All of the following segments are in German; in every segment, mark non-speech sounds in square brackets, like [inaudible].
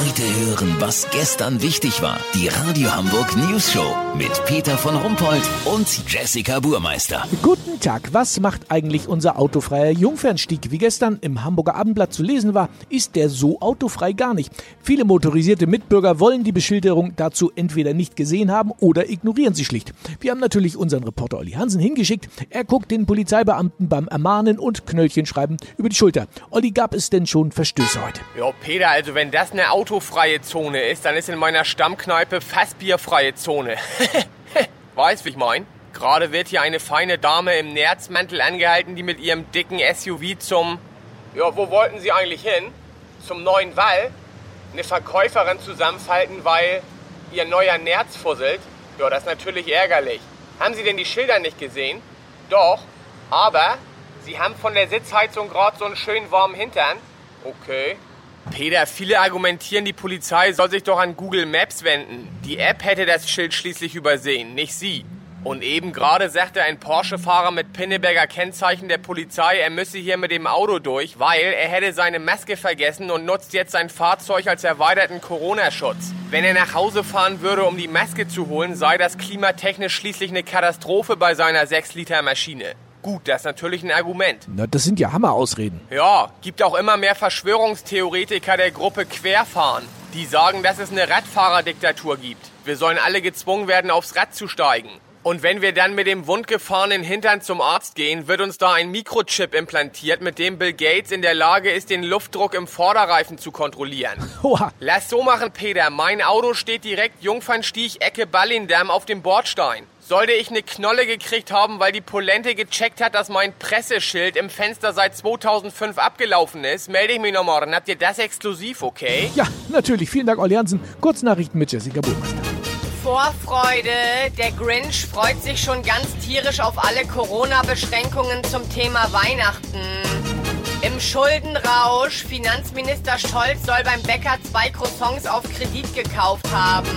Heute hören, was gestern wichtig war. Die Radio Hamburg News Show mit Peter von Rumpold und Jessica Burmeister. Guten Tag. Was macht eigentlich unser autofreier Jungfernstieg? Wie gestern im Hamburger Abendblatt zu lesen war, ist der so autofrei gar nicht. Viele motorisierte Mitbürger wollen die Beschilderung dazu entweder nicht gesehen haben oder ignorieren sie schlicht. Wir haben natürlich unseren Reporter Olli Hansen hingeschickt. Er guckt den Polizeibeamten beim Ermahnen und Knöllchen schreiben über die Schulter. Olli, gab es denn schon Verstöße heute? Ja, Peter, also wenn das eine autofreie Zone ist, dann ist in meiner Stammkneipe fassbierfreie Zone. [laughs] weißt, wie ich mein? Gerade wird hier eine feine Dame im Nerzmantel angehalten, die mit ihrem dicken SUV zum... Ja, wo wollten Sie eigentlich hin? Zum neuen Wall? Eine Verkäuferin zusammenfalten, weil ihr neuer Nerz fusselt? Ja, das ist natürlich ärgerlich. Haben Sie denn die Schilder nicht gesehen? Doch, aber Sie haben von der Sitzheizung gerade so einen schönen warmen Hintern. Okay. Peter, viele argumentieren, die Polizei soll sich doch an Google Maps wenden. Die App hätte das Schild schließlich übersehen, nicht Sie. Und eben gerade sagte ein Porsche-Fahrer mit Pinneberger Kennzeichen der Polizei, er müsse hier mit dem Auto durch, weil er hätte seine Maske vergessen und nutzt jetzt sein Fahrzeug als erweiterten Corona-Schutz. Wenn er nach Hause fahren würde, um die Maske zu holen, sei das klimatechnisch schließlich eine Katastrophe bei seiner 6-Liter-Maschine. Gut, das ist natürlich ein Argument. Na, das sind ja Hammerausreden. Ja, gibt auch immer mehr Verschwörungstheoretiker der Gruppe Querfahren, die sagen, dass es eine Radfahrerdiktatur gibt. Wir sollen alle gezwungen werden, aufs Rad zu steigen. Und wenn wir dann mit dem wundgefahrenen Hintern zum Arzt gehen, wird uns da ein Mikrochip implantiert, mit dem Bill Gates in der Lage ist, den Luftdruck im Vorderreifen zu kontrollieren. [laughs] Oha. Lass so machen, Peter. Mein Auto steht direkt Jungfernstieg, Ecke Ballindamm auf dem Bordstein. Sollte ich eine Knolle gekriegt haben, weil die Polente gecheckt hat, dass mein Presseschild im Fenster seit 2005 abgelaufen ist, melde ich mich noch morgen. Habt ihr das exklusiv, okay? Ja, natürlich. Vielen Dank, Olli Hansen. Kurznachrichten mit Jessica Burmeister. Vorfreude. Der Grinch freut sich schon ganz tierisch auf alle Corona-Beschränkungen zum Thema Weihnachten. Im Schuldenrausch. Finanzminister Scholz soll beim Bäcker zwei Croissants auf Kredit gekauft haben.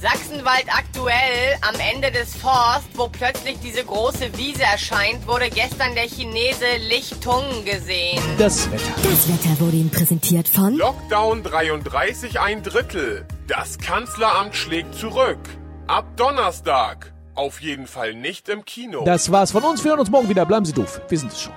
Sachsenwald aktuell, am Ende des Forst, wo plötzlich diese große Wiese erscheint, wurde gestern der Chinese Lichtung gesehen. Das Wetter. Das Wetter wurde Ihnen präsentiert von Lockdown 33 ein Drittel. Das Kanzleramt schlägt zurück. Ab Donnerstag. Auf jeden Fall nicht im Kino. Das war's von uns. Wir hören uns morgen wieder. Bleiben Sie doof. Wir sind es schon.